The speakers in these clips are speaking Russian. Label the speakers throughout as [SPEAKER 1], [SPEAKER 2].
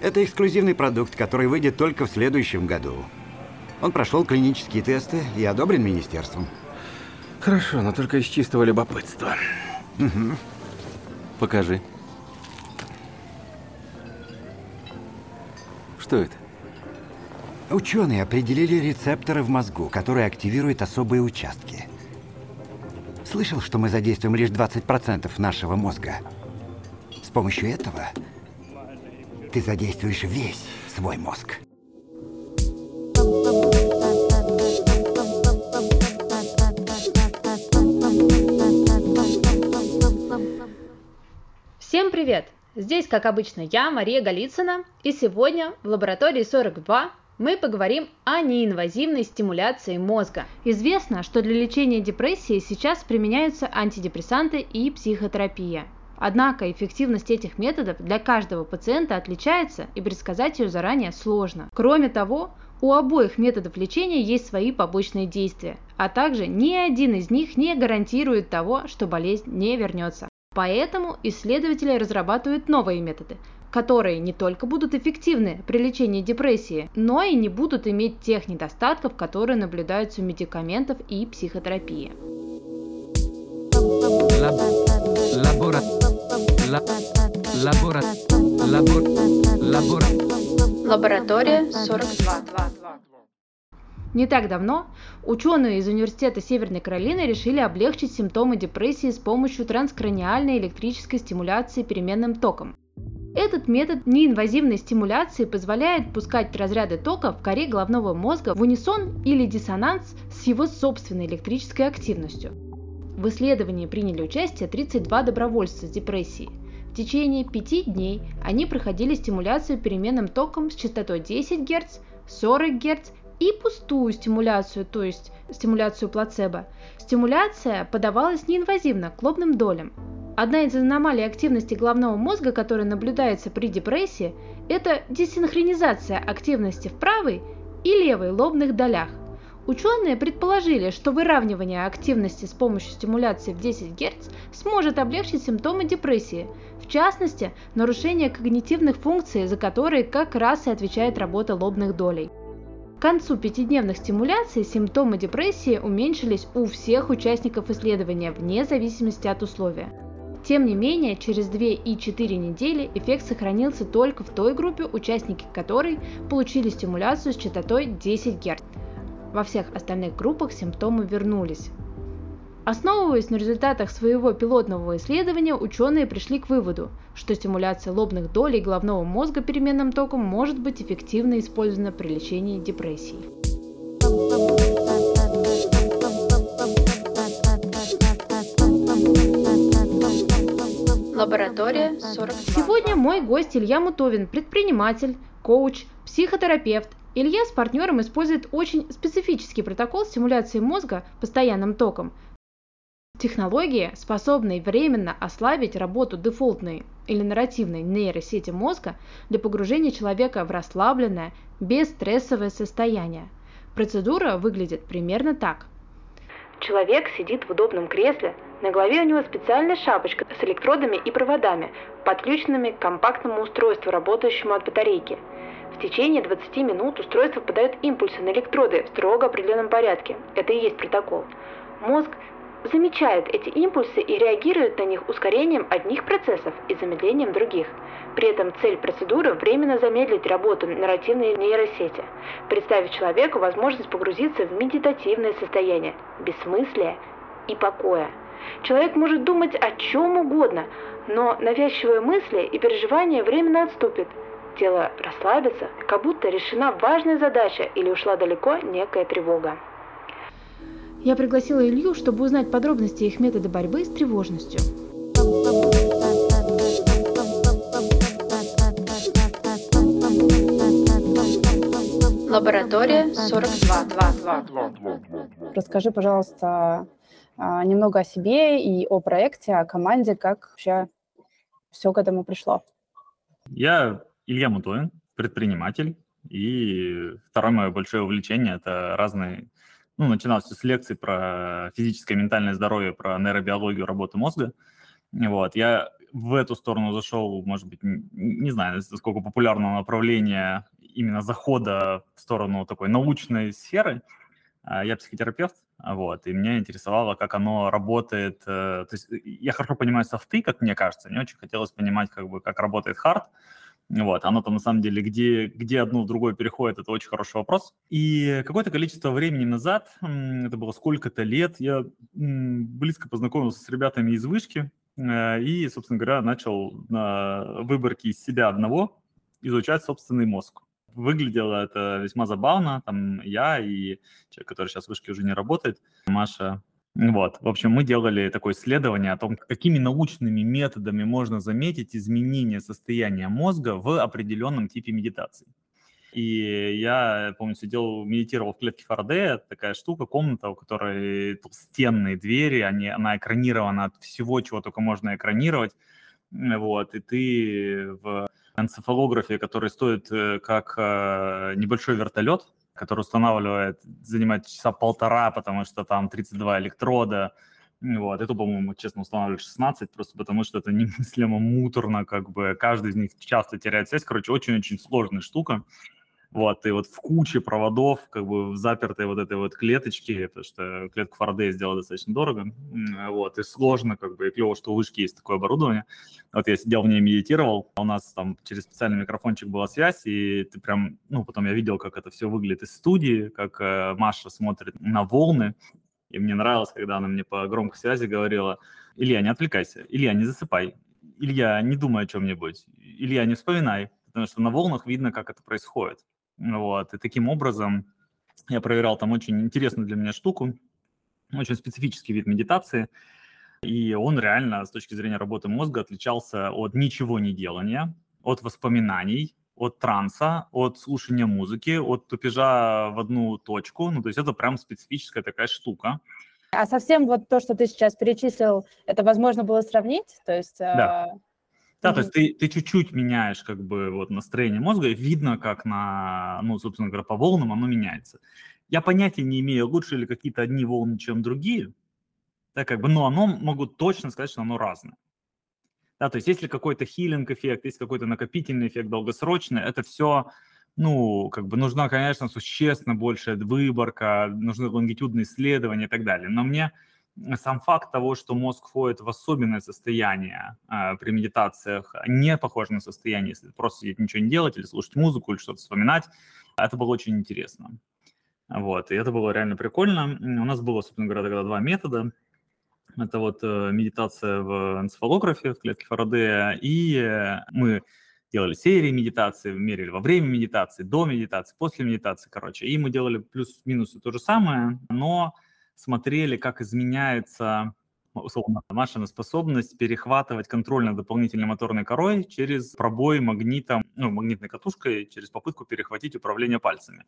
[SPEAKER 1] Это эксклюзивный продукт, который выйдет только в следующем году. Он прошел клинические тесты и одобрен министерством.
[SPEAKER 2] Хорошо, но только из чистого любопытства. Покажи. Что это?
[SPEAKER 1] Ученые определили рецепторы в мозгу, которые активируют особые участки. Слышал, что мы задействуем лишь 20% нашего мозга. С помощью этого ты задействуешь весь свой мозг.
[SPEAKER 3] Всем привет! Здесь, как обычно, я, Мария Голицына, и сегодня в лаборатории 42 мы поговорим о неинвазивной стимуляции мозга. Известно, что для лечения депрессии сейчас применяются антидепрессанты и психотерапия. Однако эффективность этих методов для каждого пациента отличается и предсказать ее заранее сложно. Кроме того, у обоих методов лечения есть свои побочные действия, а также ни один из них не гарантирует того, что болезнь не вернется. Поэтому исследователи разрабатывают новые методы, которые не только будут эффективны при лечении депрессии, но и не будут иметь тех недостатков, которые наблюдаются у медикаментов и психотерапии. Лабора... Лабора... Лабора... Лабора... Лаборатория 42. Не так давно ученые из Университета Северной Каролины решили облегчить симптомы депрессии с помощью транскраниальной электрической стимуляции переменным током. Этот метод неинвазивной стимуляции позволяет пускать разряды тока в коре головного мозга в унисон или диссонанс с его собственной электрической активностью. В исследовании приняли участие 32 добровольца с депрессией. В течение пяти дней они проходили стимуляцию переменным током с частотой 10 Гц, 40 Гц и пустую стимуляцию, то есть стимуляцию плацебо. Стимуляция подавалась неинвазивно, к лобным долям. Одна из аномалий активности головного мозга, которая наблюдается при депрессии, это десинхронизация активности в правой и левой лобных долях. Ученые предположили, что выравнивание активности с помощью стимуляции в 10 Гц сможет облегчить симптомы депрессии, в частности, нарушение когнитивных функций, за которые как раз и отвечает работа лобных долей. К концу пятидневных стимуляций симптомы депрессии уменьшились у всех участников исследования вне зависимости от условия. Тем не менее, через 2 и 4 недели эффект сохранился только в той группе, участники которой получили стимуляцию с частотой 10 Гц. Во всех остальных группах симптомы вернулись. Основываясь на результатах своего пилотного исследования, ученые пришли к выводу, что стимуляция лобных долей головного мозга переменным током может быть эффективно использована при лечении депрессии. Лаборатория 42. Сегодня мой гость Илья Мутовин, предприниматель, коуч, психотерапевт. Илья с партнером использует очень специфический протокол стимуляции мозга постоянным током – Технологии, способные временно ослабить работу дефолтной или нарративной нейросети мозга для погружения человека в расслабленное, бесстрессовое состояние. Процедура выглядит примерно так. Человек сидит в удобном кресле, на голове у него специальная шапочка с электродами и проводами, подключенными к компактному устройству, работающему от батарейки. В течение 20 минут устройство подает импульсы на электроды в строго определенном порядке. Это и есть протокол. Мозг замечает эти импульсы и реагирует на них ускорением одних процессов и замедлением других. При этом цель процедуры – временно замедлить работу нарративной нейросети, представить человеку возможность погрузиться в медитативное состояние, бессмыслия и покоя. Человек может думать о чем угодно, но навязчивые мысли и переживания временно отступят. Тело расслабится, как будто решена важная задача или ушла далеко некая тревога. Я пригласила Илью, чтобы узнать подробности их метода борьбы с тревожностью. Лаборатория 42.
[SPEAKER 4] Расскажи, пожалуйста, а, немного о себе и о проекте, о команде, как вообще все к этому пришло.
[SPEAKER 5] Я Илья Мутоин, предприниматель, и второе мое большое увлечение – это разные ну, начиналось с лекций про физическое и ментальное здоровье, про нейробиологию работы мозга. Вот. Я в эту сторону зашел, может быть, не, знаю, насколько популярного направления именно захода в сторону такой научной сферы. А, я психотерапевт, вот, и меня интересовало, как оно работает. Э, то есть я хорошо понимаю софты, как мне кажется, мне очень хотелось понимать, как бы, как работает хард, вот, оно там на самом деле, где, где одно в другое переходит, это очень хороший вопрос. И какое-то количество времени назад, это было сколько-то лет, я близко познакомился с ребятами из вышки э, и, собственно говоря, начал на выборке из себя одного изучать собственный мозг. Выглядело это весьма забавно. Там я и человек, который сейчас в вышке уже не работает, Маша, вот, в общем, мы делали такое исследование о том, какими научными методами можно заметить изменение состояния мозга в определенном типе медитации. И я, помню, сидел, медитировал в клетке Фарадея, такая штука, комната, у которой толстенные двери, они, она экранирована от всего, чего только можно экранировать. Вот, и ты в энцефалографе, который стоит э, как э, небольшой вертолет, который устанавливает, занимает часа полтора, потому что там 32 электрода, вот, это, по-моему, честно, устанавливали 16, просто потому что это немыслимо муторно, как бы каждый из них часто теряет связь. Короче, очень-очень сложная штука. Вот, и вот в куче проводов, как бы в запертой вот этой вот клеточке, потому что клетку Фарадея сделать достаточно дорого, вот, и сложно, как бы, и клево, что у вышки есть такое оборудование. Вот я сидел в ней, медитировал, у нас там через специальный микрофончик была связь, и ты прям, ну, потом я видел, как это все выглядит из студии, как э, Маша смотрит на волны, и мне нравилось, когда она мне по громкой связи говорила, Илья, не отвлекайся, Илья, не засыпай, Илья, не думай о чем-нибудь, Илья, не вспоминай, потому что на волнах видно, как это происходит. Вот, и таким образом я проверял там очень интересную для меня штуку, очень специфический вид медитации, и он реально с точки зрения работы мозга отличался от ничего не делания, от воспоминаний, от транса, от слушания музыки, от тупежа в одну точку. Ну, то есть это прям специфическая такая штука.
[SPEAKER 4] А совсем вот то, что ты сейчас перечислил, это возможно было сравнить? То есть
[SPEAKER 5] да. Э, да, то есть ты, ты чуть-чуть меняешь как бы вот настроение мозга, и видно, как на, ну, собственно говоря, по волнам оно меняется. Я понятия не имею, лучше ли какие-то одни волны, чем другие, да, как бы, но оно могу точно сказать, что оно разное. Да, то есть если какой-то хилинг эффект, есть какой-то накопительный эффект долгосрочный, это все, ну, как бы нужна, конечно, существенно большая выборка, нужны лонгитюдные исследования и так далее. Но мне сам факт того, что мозг входит в особенное состояние э, при медитациях, не похоже на состояние, если просто сидеть ничего не делать или слушать музыку или что-то вспоминать, это было очень интересно. Вот, и это было реально прикольно. У нас было, собственно говоря, тогда два метода. Это вот э, медитация в энцефалографе, в клетке Фарадея, и э, мы делали серии медитации, мерили во время медитации, до медитации, после медитации, короче. И мы делали плюс-минус то же самое, но смотрели, как изменяется условно, Машина способность перехватывать контроль над дополнительной моторной корой через пробой магнитом, ну, магнитной катушкой, через попытку перехватить управление пальцами.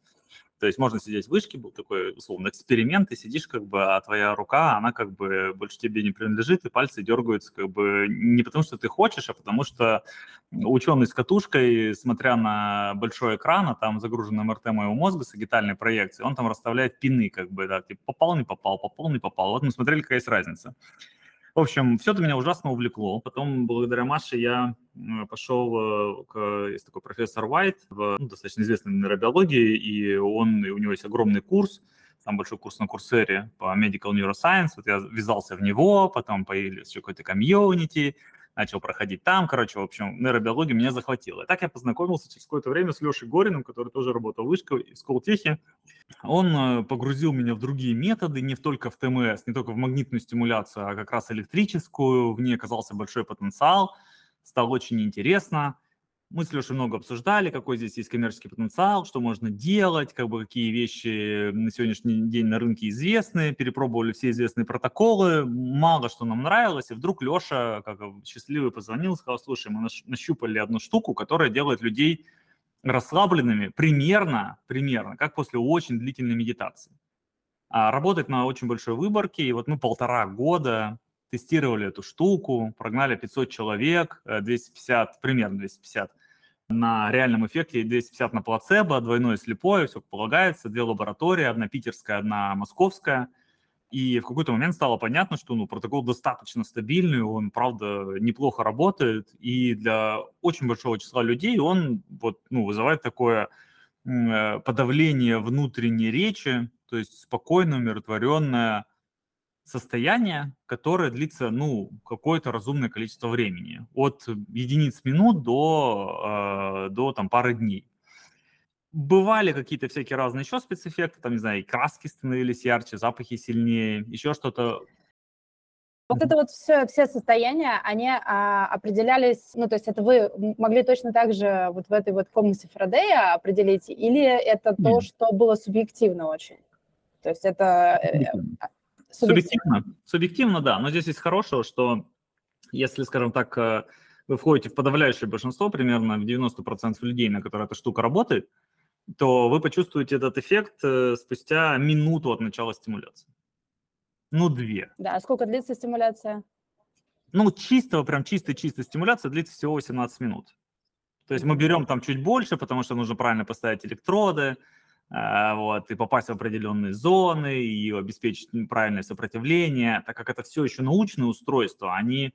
[SPEAKER 5] То есть можно сидеть в вышке, был такой, условно, эксперимент, ты сидишь, как бы, а твоя рука, она как бы больше тебе не принадлежит, и пальцы дергаются как бы не потому, что ты хочешь, а потому что ученый с катушкой, смотря на большой экран, а там загружен МРТ моего мозга с агитальной проекцией, он там расставляет пины, как бы, да, типа попал, не попал, попал, не попал. Вот мы смотрели, какая есть разница. В общем, все это меня ужасно увлекло. Потом, благодаря Маше, я пошел э, к... Есть такой профессор Уайт, в, ну, достаточно известной нейробиологии, и он, и у него есть огромный курс, самый большой курс на Курсере по Medical Neuroscience. Вот я ввязался в него, потом появились еще какой-то комьюнити, начал проходить там. Короче, в общем, нейробиология меня захватила. И так я познакомился через какое-то время с Лешей Гориным, который тоже работал в в Сколтехе. Он э, погрузил меня в другие методы, не только в ТМС, не только в магнитную стимуляцию, а как раз электрическую. В ней оказался большой потенциал, стало очень интересно. Мы с Лешей много обсуждали, какой здесь есть коммерческий потенциал, что можно делать, как бы какие вещи на сегодняшний день на рынке известны, перепробовали все известные протоколы, мало что нам нравилось, и вдруг Леша, как счастливый, позвонил, сказал, слушай, мы нащупали одну штуку, которая делает людей расслабленными примерно, примерно, как после очень длительной медитации. А работает на очень большой выборке, и вот мы полтора года тестировали эту штуку, прогнали 500 человек, 250, э, примерно 250 на реальном эффекте, 250 на плацебо, двойное слепое, все полагается, две лаборатории, одна питерская, одна московская. И в какой-то момент стало понятно, что ну, протокол достаточно стабильный, он, правда, неплохо работает, и для очень большого числа людей он вот, ну, вызывает такое э, подавление внутренней речи, то есть спокойное, умиротворенное состояние, которое длится, ну, какое-то разумное количество времени, от единиц минут до, э, до там, пары дней. Бывали какие-то всякие разные еще спецэффекты, там, не знаю, и краски становились ярче, запахи сильнее, еще что-то.
[SPEAKER 4] Вот это вот все, все состояния, они а, определялись, ну, то есть это вы могли точно так же вот в этой вот комнате Фарадея определить, или это
[SPEAKER 5] Нет.
[SPEAKER 4] то, что было субъективно очень? То есть это...
[SPEAKER 5] Субъективно. Субъективно, да. Но здесь есть хорошего, что если, скажем так, э, вы входите в подавляющее большинство, примерно в 90% людей, на которые эта штука работает, то вы почувствуете этот эффект э, спустя минуту от начала стимуляции. Ну, две.
[SPEAKER 4] Да, а сколько длится стимуляция?
[SPEAKER 5] Ну, чистого, прям чистой-чистой стимуляция длится всего 18 минут. То есть мы берем там чуть больше, потому что нужно правильно поставить электроды, вот, и попасть в определенные зоны, и обеспечить правильное сопротивление, так как это все еще научные устройства, они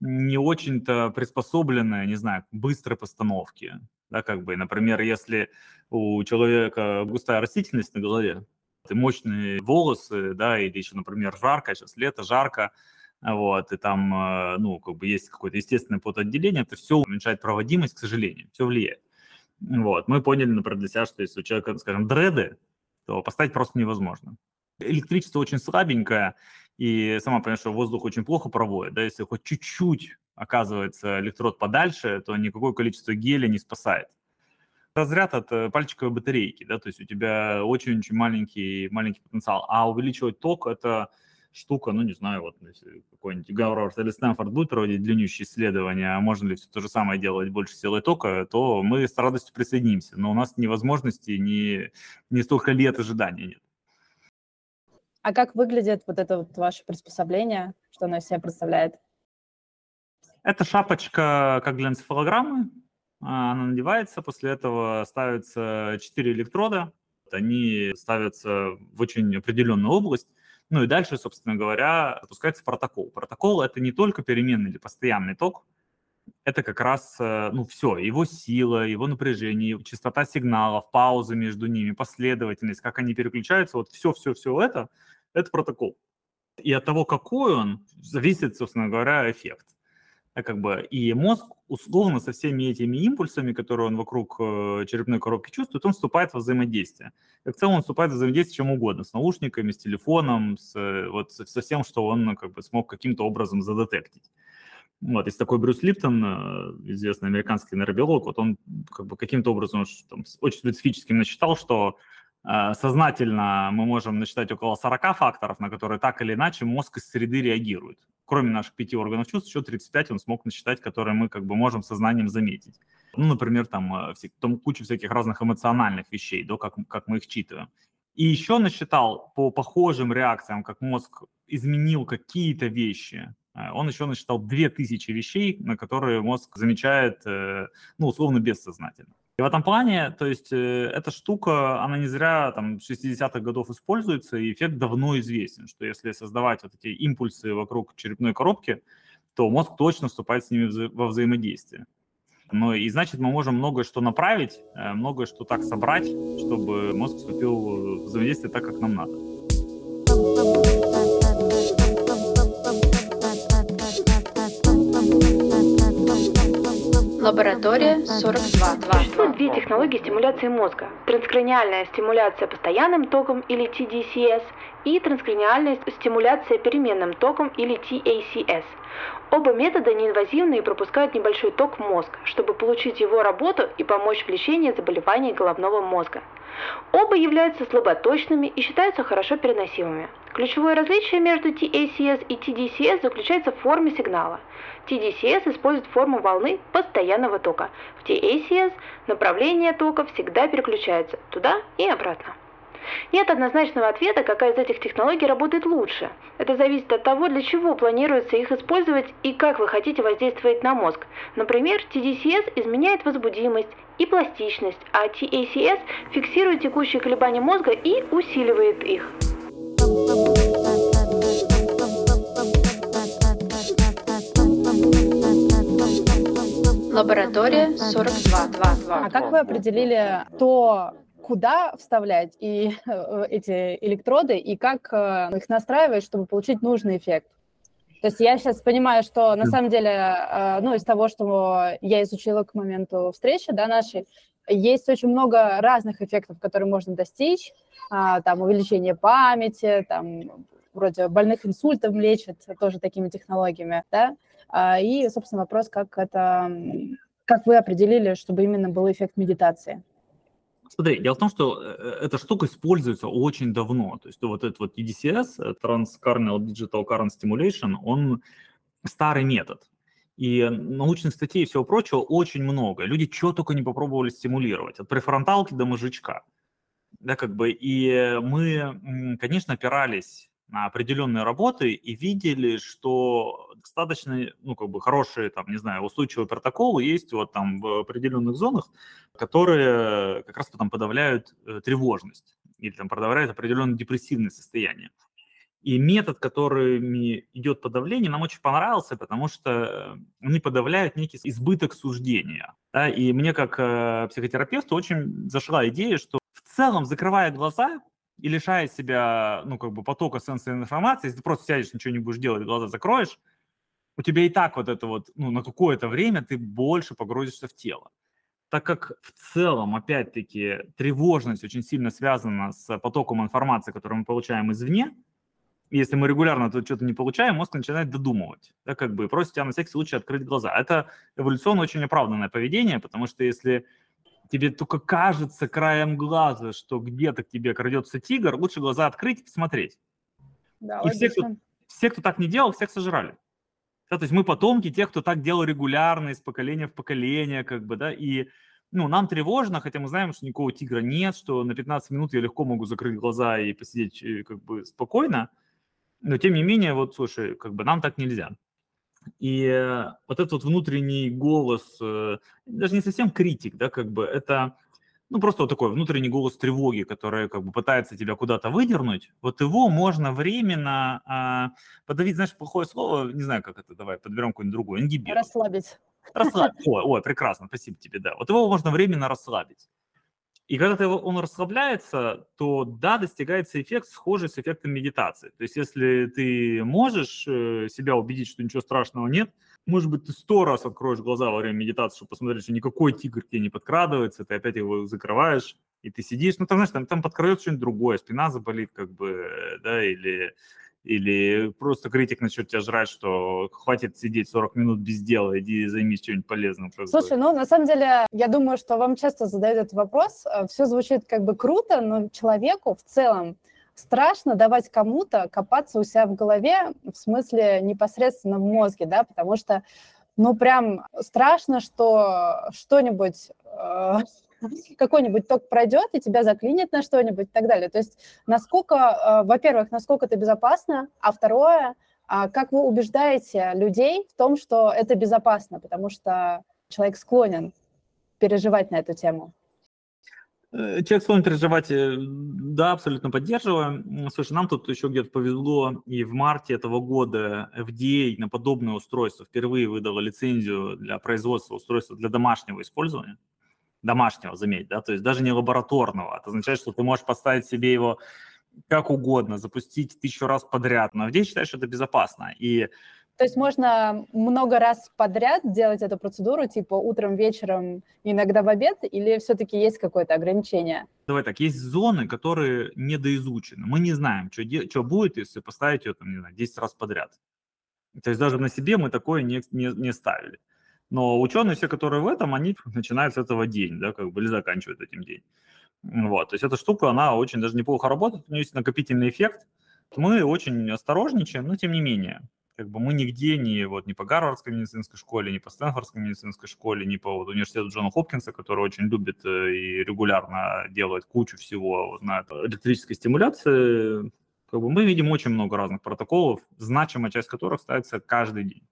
[SPEAKER 5] не очень-то приспособлены, не знаю, к быстрой постановке. Да, как бы, например, если у человека густая растительность на голове, и мощные волосы, да, или еще, например, жарко, сейчас лето, жарко, вот, и там, э, ну, как бы есть какое-то естественное потоотделение, это все уменьшает проводимость, к сожалению, все влияет. Вот, мы поняли, например, для себя, что если у человека, скажем, дреды, то поставить просто невозможно. Электричество очень слабенькое, и сама понимаешь, что воздух очень плохо проводит, да, если хоть чуть-чуть оказывается электрод подальше, то никакое количество геля не спасает. Разряд от э, пальчиковой батарейки, да, то есть у тебя очень-очень маленький, маленький потенциал, а увеличивать ток – это штука, ну, не знаю, вот если какой-нибудь Гарвард или Стэнфорд будет проводить длиннющие исследования, а можно ли все то же самое делать больше силой тока, то мы с радостью присоединимся, но у нас ни возможности, ни, ни столько лет ожидания нет.
[SPEAKER 4] А как выглядит вот это вот ваше приспособление, что оно из себя представляет?
[SPEAKER 5] Это шапочка, как для энцефалограммы. А, Она надевается, после этого ставятся 4 электрода. Они ставятся в очень определенную область. Ну и дальше, собственно говоря, запускается протокол. Протокол – это не только переменный или постоянный ток, это как раз, э, ну, все, его сила, его напряжение, частота сигналов, паузы между ними, последовательность, как они переключаются, вот все-все-все это, это протокол. И от того, какой он, зависит, собственно говоря, эффект. А как бы, и мозг условно со всеми этими импульсами, которые он вокруг э, черепной коробки чувствует, он вступает во взаимодействие. И в целом он вступает в взаимодействие чем угодно, с наушниками, с телефоном, с, э, вот, со, всем, что он как бы, смог каким-то образом задетектить. Вот, есть такой Брюс Липтон, э, известный американский нейробиолог, вот он как бы каким-то образом там, очень специфически насчитал, что сознательно мы можем насчитать около 40 факторов, на которые так или иначе мозг из среды реагирует. Кроме наших пяти органов чувств, еще 35 он смог насчитать, которые мы как бы можем сознанием заметить. Ну, например, там, э, там куча всяких разных эмоциональных вещей, да, как, как мы их читаем. И еще насчитал по похожим реакциям, как мозг изменил какие-то вещи, э, он еще насчитал 2000 вещей, на которые мозг замечает, э, ну, условно, бессознательно. И в этом плане, то есть, э, эта штука, она не зря там 60-х годов используется, и эффект давно известен, что если создавать вот эти импульсы вокруг черепной коробки, то мозг точно вступает с ними вза- во взаимодействие. Ну и значит, мы можем многое что направить, многое что так собрать, чтобы мозг вступил в взаимодействие так, как нам надо.
[SPEAKER 6] Лаборатория 42.
[SPEAKER 3] Существует две технологии стимуляции мозга. Транскраниальная стимуляция постоянным током или TDCS и транскраниальная стимуляция переменным током или TACS. Оба метода неинвазивны и пропускают небольшой ток в мозг, чтобы получить его работу и помочь в лечении заболеваний головного мозга. Оба являются слаботочными и считаются хорошо переносимыми. Ключевое различие между TACS и TDCS заключается в форме сигнала. TDCS использует форму волны постоянного тока. В TACS направление тока всегда переключается туда и обратно. Нет однозначного ответа, какая из этих технологий работает лучше. Это зависит от того, для чего планируется их использовать и как вы хотите воздействовать на мозг. Например, TDCS изменяет возбудимость и пластичность, а TACS фиксирует текущие колебания мозга и усиливает их.
[SPEAKER 6] Лаборатория 4222.
[SPEAKER 4] А как вы определили то, куда вставлять и э, эти электроды, и как э, их настраивать, чтобы получить нужный эффект? То есть я сейчас понимаю, что на самом деле, э, ну, из того, что я изучила к моменту встречи, да, нашей, есть очень много разных эффектов, которые можно достичь, а, там увеличение памяти, там вроде больных инсультом лечат тоже такими технологиями, да, а, и, собственно, вопрос, как это, как вы определили, чтобы именно был эффект медитации?
[SPEAKER 5] Смотри, дело в том, что э, эта штука используется очень давно. То есть вот этот вот TDCS, э, Transcarnal Digital Current Stimulation, он старый метод. И научных статей и всего прочего очень много. Люди что только не попробовали стимулировать, от префронталки до мозжечка. Да, как бы, и мы, конечно, опирались на определенные работы и видели, что достаточно, ну, как бы хорошие, там, не знаю, устойчивые протоколы есть вот там в определенных зонах, которые как раз там подавляют э, тревожность или там подавляют определенное депрессивное состояние. И метод, которыми идет подавление, нам очень понравился, потому что они подавляют некий избыток суждения. Да? И мне как э, психотерапевту очень зашла идея, что в целом, закрывая глаза, и лишая себя, ну, как бы потока сенсорной информации, если ты просто сядешь, ничего не будешь делать, глаза закроешь, у тебя и так вот это вот, ну, на какое-то время ты больше погрузишься в тело. Так как в целом, опять-таки, тревожность очень сильно связана с потоком информации, которую мы получаем извне, если мы регулярно тут что-то не получаем, мозг начинает додумывать, да, как бы, и просит тебя на всякий случай открыть глаза. Это эволюционно очень оправданное поведение, потому что если тебе только кажется краем глаза, что где-то к тебе крадется тигр, лучше глаза открыть и посмотреть. Да, и все кто, все, кто так не делал, всех сожрали. Да, то есть мы потомки тех, кто так делал регулярно, из поколения в поколение, как бы, да, и ну, нам тревожно, хотя мы знаем, что никакого тигра нет, что на 15 минут я легко могу закрыть глаза и посидеть э, как бы спокойно, но тем не менее, вот, слушай, как бы нам так нельзя. И э, вот этот вот внутренний голос, э, даже не совсем критик, да, как бы это, ну, просто вот такой внутренний голос тревоги, который как бы пытается тебя куда-то выдернуть, вот его можно временно а, подавить, знаешь, плохое слово, не знаю, как это, давай подберем какое-нибудь другое, ингибировать.
[SPEAKER 4] Расслабить.
[SPEAKER 5] Расслабить, ой, ой, прекрасно, спасибо тебе, да. Вот его можно временно расслабить. И когда он расслабляется, то да, достигается эффект схожий с эффектом медитации. То есть если ты можешь э, себя убедить, что ничего страшного нет, может быть, ты сто раз откроешь глаза во время медитации, чтобы посмотреть, что никакой тигр тебе не подкрадывается, ты опять его закрываешь, и ты сидишь, ну, там, знаешь, там, там подкрадется что-нибудь другое, спина заболит, как бы, да, или или просто критик начнет тебя жрать, что хватит сидеть 40 минут без дела, иди займись чем-нибудь полезным.
[SPEAKER 4] Слушай, ну на самом деле, я думаю, что вам часто задают этот вопрос. Э, Все звучит как бы круто, но человеку в целом страшно давать кому-то копаться у себя в голове, в смысле непосредственно в мозге, да, потому что, ну, прям страшно, что что-нибудь э, какой-нибудь ток пройдет, и тебя заклинит на что-нибудь и так далее. То есть насколько, э, во-первых, насколько это безопасно, а второе, а как вы убеждаете людей в том, что это безопасно, потому что человек склонен переживать на эту тему?
[SPEAKER 5] Э, человек склонен переживать, э, да, абсолютно поддерживаю. Слушай, нам тут еще где-то повезло, и в марте этого года FDA на подобное устройство впервые выдала лицензию для производства устройства для домашнего использования домашнего, заметь, да, то есть даже не лабораторного. Это означает, что ты можешь поставить себе его как угодно, запустить тысячу раз подряд. Но где считаешь, что это безопасно. И
[SPEAKER 4] то есть можно много раз подряд делать эту процедуру, типа утром, вечером, иногда в обед, или все-таки есть какое-то ограничение?
[SPEAKER 5] Давай так, есть зоны, которые недоизучены. Мы не знаем, что, что будет, если поставить ее, там, не знаю, 10 раз подряд. То есть даже на себе мы такое не, не, не ставили. Но ученые все, которые в этом, они начинают с этого день, да, как бы, или заканчивают этим день. Вот, то есть эта штука, она очень даже неплохо работает, у нее есть накопительный эффект. Мы очень осторожничаем, но тем не менее. Как бы мы нигде не, вот, не по Гарвардской медицинской школе, не по Стэнфордской медицинской школе, не по вот, университету Джона Хопкинса, который очень любит э, и регулярно делает кучу всего вот, на электрической стимуляции. Как бы мы видим очень много разных протоколов, значимая часть которых ставится каждый день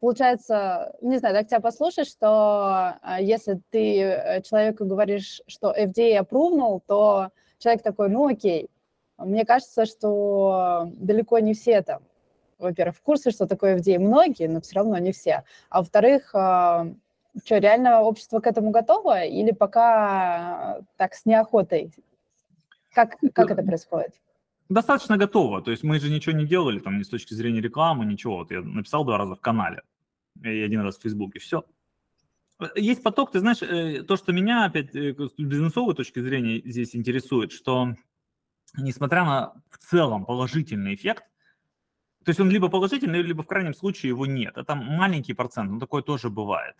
[SPEAKER 4] получается, не знаю, так тебя послушать, что а, если ты э, человеку говоришь, что FDA опрувнул, то человек такой, ну окей. Мне кажется, что далеко не все там, во-первых, в курсе, что такое FDA, многие, но все равно не все. А во-вторых, а, что, реально общество к этому готово или пока так с неохотой? Как, как это происходит?
[SPEAKER 5] Достаточно готово. То есть мы же ничего не делали там ни с точки зрения рекламы, ничего. Вот я написал два раза в канале и один раз в Фейсбуке. Все. Есть поток, ты знаешь, э, то, что меня опять э, с бизнесовой точки зрения здесь интересует, что несмотря на в целом положительный эффект, то есть он либо положительный, либо в крайнем случае его нет. Это маленький процент, но такое тоже бывает.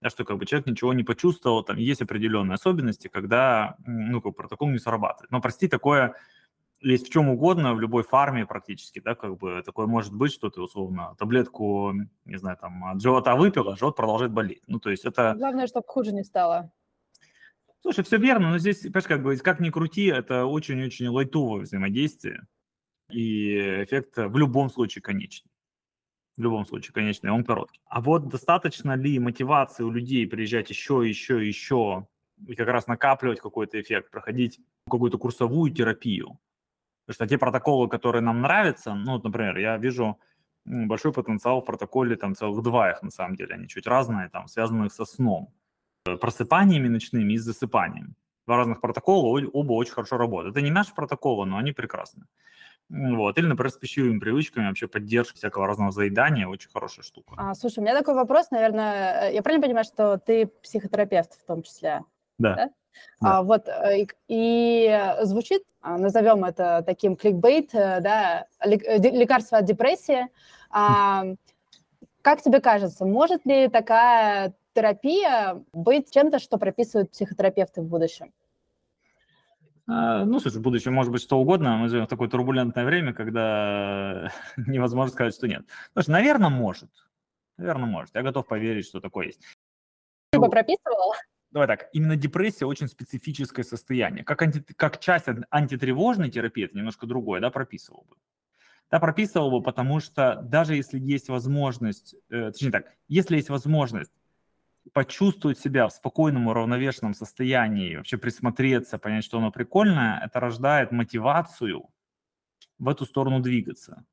[SPEAKER 5] Да, что как бы человек ничего не почувствовал, там есть определенные особенности, когда ну, как протокол не срабатывает. Но прости, такое есть в чем угодно, в любой фарме практически, да, как бы такое может быть, что ты условно таблетку, не знаю, там, от живота выпил, а живот продолжает болеть. Ну, то есть это...
[SPEAKER 4] Главное, чтобы хуже не стало.
[SPEAKER 5] Слушай, все верно, но здесь, понимаешь, как бы, как ни крути, это очень-очень лайтовое взаимодействие, и эффект в любом случае конечный. В любом случае, конечно, он короткий. А вот достаточно ли мотивации у людей приезжать еще, еще, еще, и как раз накапливать какой-то эффект, проходить какую-то курсовую терапию, Потому что те протоколы, которые нам нравятся, ну, вот, например, я вижу большой потенциал в протоколе, там целых два их на самом деле, они чуть разные, там, связанных со сном, э, просыпаниями ночными и засыпанием. Два разных протокола, оба очень хорошо работают. Это не наши протоколы, но они прекрасны. Вот. Или, например, с пищевыми привычками, вообще поддержка всякого разного заедания, очень хорошая штука.
[SPEAKER 4] А, слушай, у меня такой вопрос, наверное, э, я правильно понимаю, что ты психотерапевт в том числе?
[SPEAKER 5] Да. да?
[SPEAKER 4] Да. А, вот, э, и, и звучит, а, назовем это таким кликбейт, э, да, э, лекарство от депрессии. А, как тебе кажется, может ли такая терапия быть чем-то, что прописывают психотерапевты в будущем?
[SPEAKER 5] А, ну, слушай, в будущем может быть что угодно. Мы живем в такое турбулентное время, когда невозможно сказать, что нет. Слушай, наверное, может. Наверное, может. Я готов поверить, что такое есть.
[SPEAKER 4] Ты бы прописывал?
[SPEAKER 5] Давай так, именно депрессия очень специфическое состояние. Как, анти, как часть антитревожной терапии, это немножко другое, да, прописывал бы. Да, прописывал бы, потому что даже если есть возможность, э, точнее так, если есть возможность почувствовать себя в спокойном, уравновешенном состоянии, вообще присмотреться, понять, что оно прикольное, это рождает мотивацию в эту сторону двигаться.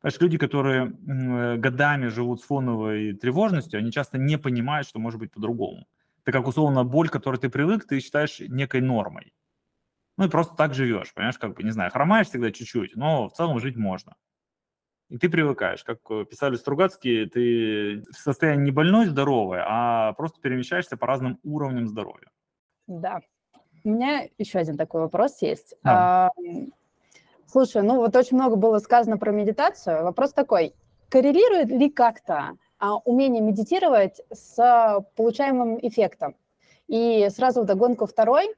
[SPEAKER 5] Понимаешь, люди, которые э, годами живут с фоновой тревожностью, они часто не понимают, что может быть по-другому. Ты как условно боль, к которой ты привык, ты считаешь некой нормой. Ну и просто так живешь, понимаешь, как бы, не знаю, хромаешь всегда чуть-чуть, но в целом жить можно. И ты привыкаешь, как э, писали Стругацкие, ты в состоянии не больной, здоровой, а просто перемещаешься по разным уровням здоровья.
[SPEAKER 4] Да. У меня еще один такой вопрос есть. Да. А, слушай, ну вот очень много было сказано про медитацию. Вопрос такой, коррелирует ли как-то умение медитировать с получаемым эффектом. И сразу вдогонку второй.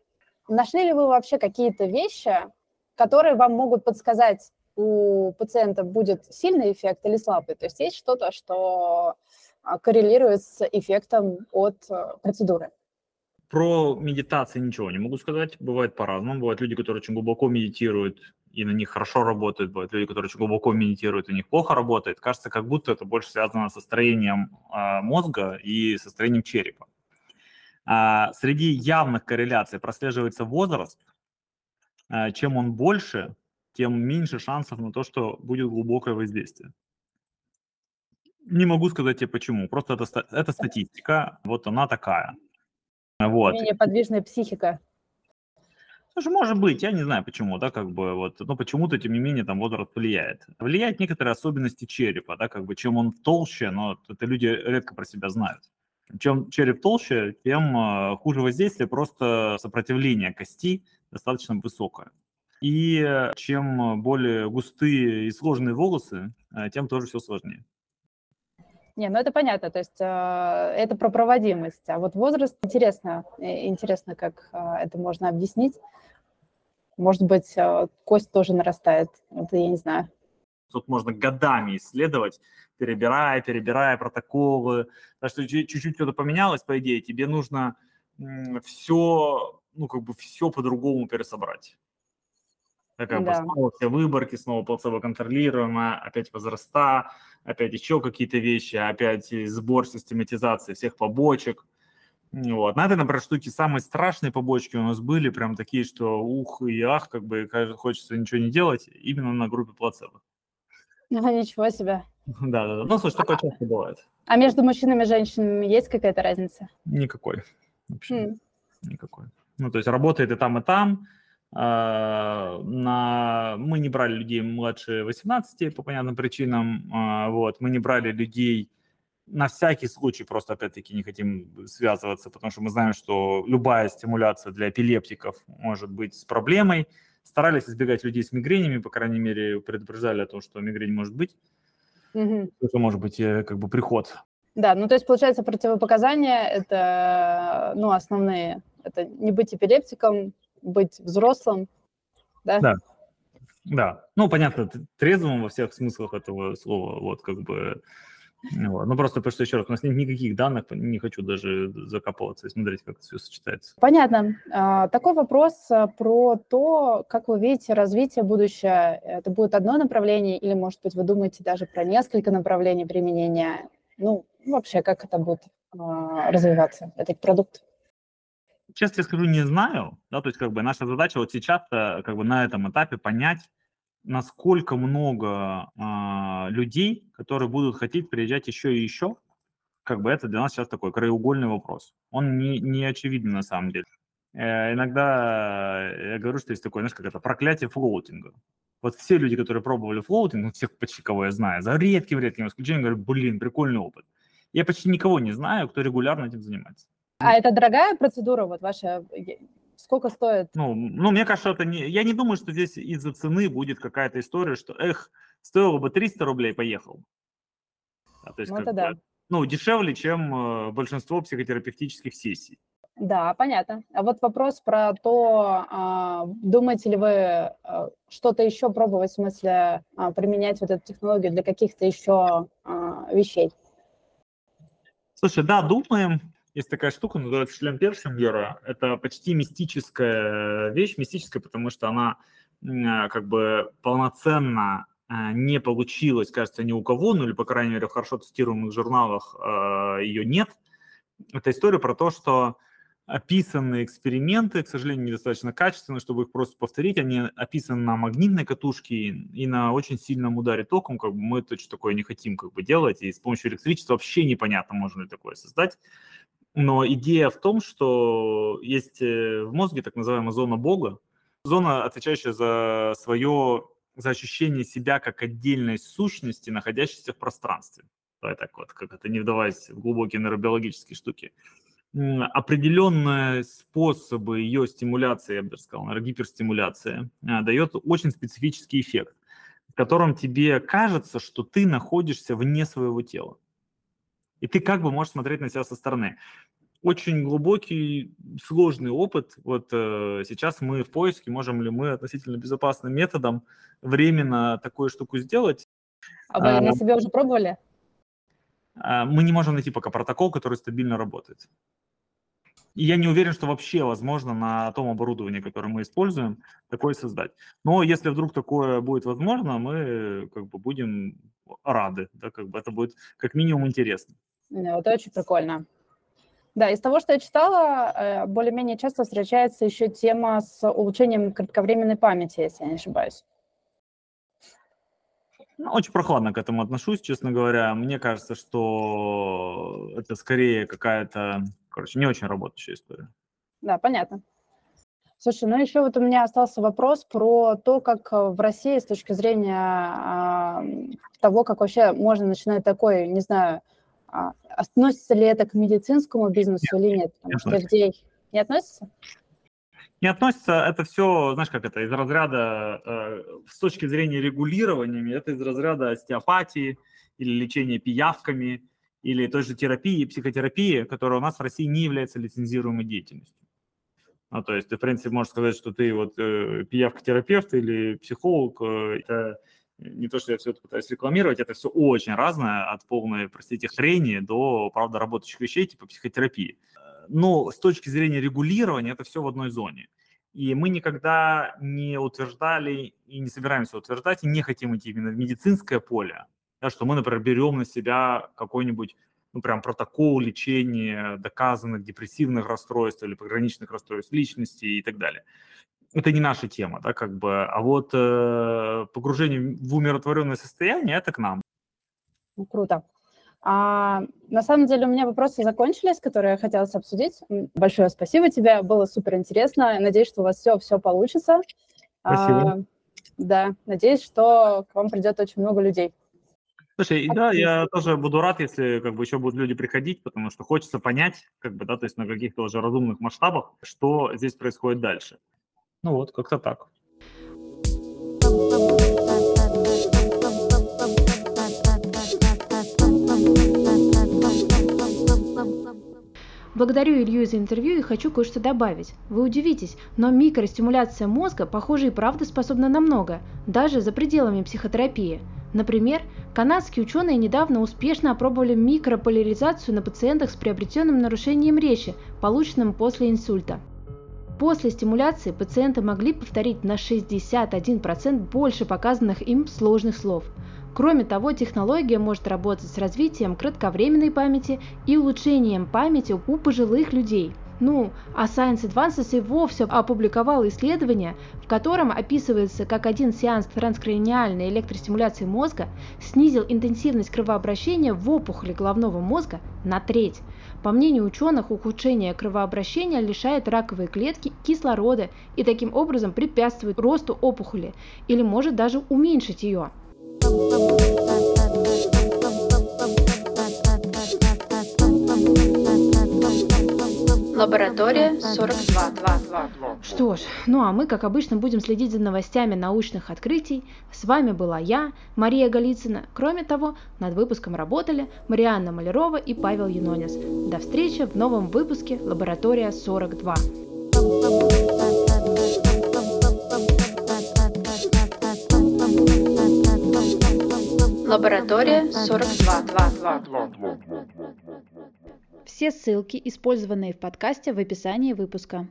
[SPEAKER 4] Нашли ли вы вообще какие-то вещи, которые вам могут подсказать, у пациента будет сильный эффект или слабый? То есть есть что-то, что а, коррелирует с эффектом от процедуры?
[SPEAKER 5] Про медитации ничего не могу сказать. Бывает по-разному. Бывают люди, которые очень глубоко медитируют, и на них хорошо работают, бывают люди, которые очень глубоко медитируют, у них плохо работает. Кажется, как будто это больше связано со строением э, мозга и со строением черепа. А, среди явных корреляций прослеживается возраст. А, чем он больше, тем меньше шансов на то, что будет глубокое воздействие. Не могу сказать тебе почему, просто это, это статистика, вот она такая.
[SPEAKER 4] Вот. Менее подвижная психика.
[SPEAKER 5] Слушай, может быть, я не знаю почему, да, как бы вот, но почему-то, тем не менее, там возраст влияет. Влияет некоторые особенности черепа, да, как бы чем он толще, но это люди редко про себя знают. Чем череп толще, тем э, хуже воздействие, просто сопротивление кости достаточно высокое. И чем более густые и сложные волосы, э, тем тоже все сложнее.
[SPEAKER 4] Не, ну это понятно, то есть э, это про проводимость. А вот возраст, интересно, интересно, как э, это можно объяснить. Может быть, э, кость тоже нарастает, это я не знаю.
[SPEAKER 5] Тут можно годами исследовать, перебирая, перебирая протоколы. Так что чуть-чуть что-то поменялось, по идее, тебе нужно все, ну, как бы все по-другому пересобрать. Такая да. снова все выборки, снова плацебо-контролируемая, опять возраста, опять еще какие-то вещи, опять сбор, систематизации всех побочек. Вот. На этой, например, штуке самые страшные побочки у нас были, прям такие, что ух и ах, как бы хочется ничего не делать, именно на группе плацебо.
[SPEAKER 4] Ну, ничего себе.
[SPEAKER 5] Да, да, да. Ну, слушай, такое часто бывает.
[SPEAKER 4] А между мужчинами и женщинами есть какая-то разница?
[SPEAKER 5] Никакой. Вообще
[SPEAKER 4] М.
[SPEAKER 5] никакой. Ну, то есть работает и там, и там. А, на... Мы не брали людей младше 18 по понятным причинам. А, вот. Мы не брали людей на всякий случай, просто опять-таки не хотим связываться, потому что мы знаем, что любая стимуляция для эпилептиков может быть с проблемой. Старались избегать людей с мигренями, по крайней мере, предупреждали о том, что мигрень может быть.
[SPEAKER 4] Мгм.
[SPEAKER 5] Это может быть э, как бы приход.
[SPEAKER 4] Да, ну то есть, получается, противопоказания – это, ну, основные. Это не быть эпилептиком, быть взрослым, да?
[SPEAKER 5] Да. Да, ну, понятно, трезвым во всех смыслах этого слова, вот, как бы, вот. Ну, просто потому что, еще раз, у нас нет никаких данных, не хочу даже закапываться и смотреть, как это все сочетается.
[SPEAKER 4] Понятно. А, Такой вопрос а, про то, как вы видите развитие будущее. Это будет одно направление или, может быть, вы думаете даже про несколько направлений применения? Ну, вообще, как это будет а, развиваться, этот продукт?
[SPEAKER 5] Честно скажу, не знаю, да, то есть, как бы, наша задача вот сейчас, э, как бы, на этом этапе понять, насколько много а, людей, которые будут хотеть приезжать еще и еще, как бы это для нас сейчас такой краеугольный вопрос. Он не, не очевиден на самом деле. Э, иногда я говорю, что есть такое, знаешь, как это проклятие флоутинга. Вот все люди, которые пробовали флоутинг, ну, всех почти кого я знаю, за редким-редким исключением, говорят, блин, прикольный опыт. Я почти никого не знаю, кто регулярно этим занимается.
[SPEAKER 4] А это дорогая процедура, вот ваша? Сколько стоит?
[SPEAKER 5] Ну, ну, мне кажется, это не... Я не думаю, что здесь из-за цены будет какая-то история, что, эх, стоило бы 300 рублей, поехал. А, то есть,
[SPEAKER 4] Ну,
[SPEAKER 5] как
[SPEAKER 4] это да.
[SPEAKER 5] ну, дешевле, чем э, большинство психотерапевтических сессий.
[SPEAKER 4] Да, понятно. А вот вопрос про то, а, думаете ли вы а, что-то еще пробовать, в смысле а, применять вот эту технологию для каких-то еще вещей?
[SPEAKER 5] Слушай, да, думаем. Есть такая штука, называется шлем Першингера. Это почти мистическая вещь, мистическая, потому что она а, как бы полноценно а, не получилась, кажется, ни у кого, ну или, по крайней мере, в хорошо тестируемых журналах ее нет. Это история про то, что описанные эксперименты, к сожалению, недостаточно качественные, чтобы их просто повторить. Они описаны на магнитной катушке и на очень сильном ударе током. Как бы мы точно такое не хотим как бы делать. И с помощью электричества вообще непонятно, можно ли такое создать. Но идея в том, что есть э, в мозге так называемая зона Бога, зона, отвечающая за свое, за ощущение себя как отдельной сущности, находящейся в пространстве. Давай так вот, как это не вдаваясь в глубокие нейробиологические штуки. Определенные способы ее стимуляции, я бы даже сказал, наверное, гиперстимуляции, а, дает очень специфический эффект, в котором тебе кажется, что ты находишься вне своего тела. И ты как бы можешь смотреть на себя со стороны. Очень глубокий, сложный опыт. Вот э, сейчас мы в поиске, можем ли мы относительно безопасным методом временно такую штуку сделать.
[SPEAKER 4] А вы
[SPEAKER 5] А,
[SPEAKER 4] на себе уже пробовали?
[SPEAKER 5] А, мы не можем найти пока протокол, который стабильно работает. И я не уверен, что вообще возможно на том оборудовании, которое мы используем, такое создать. Но если вдруг такое будет возможно, мы как бы будем рады, да, как бы это будет как минимум интересно.
[SPEAKER 4] Да, Это очень прикольно. Да, из того, что я читала, э, более-менее часто встречается еще тема с улучшением кратковременной памяти, если я не ошибаюсь.
[SPEAKER 5] Ну, Очень прохладно к этому отношусь, честно говоря. Мне кажется, что это скорее какая-то, короче, не очень работающая история.
[SPEAKER 4] Да, понятно. Слушай, ну еще вот у меня остался вопрос про то, как э, в России с точки зрения а, того, как вообще можно начинать такой, не знаю, а, относится ли это к медицинскому бизнесу или нет, потому
[SPEAKER 5] не
[SPEAKER 4] что. FDA не относится?
[SPEAKER 5] Не относится, это все, знаешь, как это, из разряда, э, с точки зрения регулирования, это из разряда остеопатии или лечения пиявками, или той же терапии, психотерапии, которая у нас в России не является лицензируемой деятельностью. Ну, то есть ты, в принципе, можешь сказать, что ты вот э, пиявка-терапевт или психолог. э, это не то, что я все это пытаюсь рекламировать, это все очень разное, от полной, простите, хрени до, правда, работающих вещей, типа психотерапии. Э, Но с точки зрения регулирования это все в одной зоне. И мы никогда не утверждали и не собираемся утверждать, и не хотим идти именно в медицинское поле, да, что мы, например, берем на себя какой-нибудь ну, прям протокол лечения доказанных депрессивных расстройств или пограничных расстройств личности и так далее. Это не наша тема, да, как бы. А вот э, погружение в умиротворенное состояние – это к нам.
[SPEAKER 4] Ну, круто. А, на самом деле у меня вопросы закончились, которые я хотела обсудить. Большое спасибо тебе, было супер интересно. Надеюсь, что у вас все, все получится.
[SPEAKER 5] Спасибо.
[SPEAKER 4] А, да, надеюсь, что к вам придет очень много людей.
[SPEAKER 5] Слушай, да, я тоже буду рад, если как бы еще будут люди приходить, потому что хочется понять, как бы, да, то есть на каких-то уже разумных масштабах, что здесь происходит дальше. Ну вот, как-то так.
[SPEAKER 3] Благодарю Илью за интервью и хочу кое-что добавить. Вы удивитесь, но микростимуляция мозга, похоже, и правда способна на много, даже за пределами психотерапии. Например, канадские ученые недавно успешно опробовали микрополяризацию на пациентах с приобретенным нарушением речи, полученным после инсульта. После стимуляции пациенты могли повторить на 61% больше показанных им сложных слов – Кроме того, технология может работать с развитием кратковременной памяти и улучшением памяти у пожилых людей. Ну, а Science Advances и вовсе опубликовал исследование, в котором описывается, как один сеанс транскраниальной электростимуляции мозга снизил интенсивность кровообращения в опухоли головного мозга на треть. По мнению ученых, ухудшение кровообращения лишает раковые клетки кислорода и таким образом препятствует росту опухоли или может даже уменьшить ее.
[SPEAKER 6] Лаборатория 42.
[SPEAKER 3] Что ж, ну а мы, как обычно, будем следить за новостями научных открытий. С вами была я, Мария Голицына. Кроме того, над выпуском работали Марианна Малярова и Павел Юнонис. До встречи в новом выпуске Лаборатория 42.
[SPEAKER 6] Лаборатория 42.
[SPEAKER 3] Все ссылки, использованные в подкасте, в описании выпуска.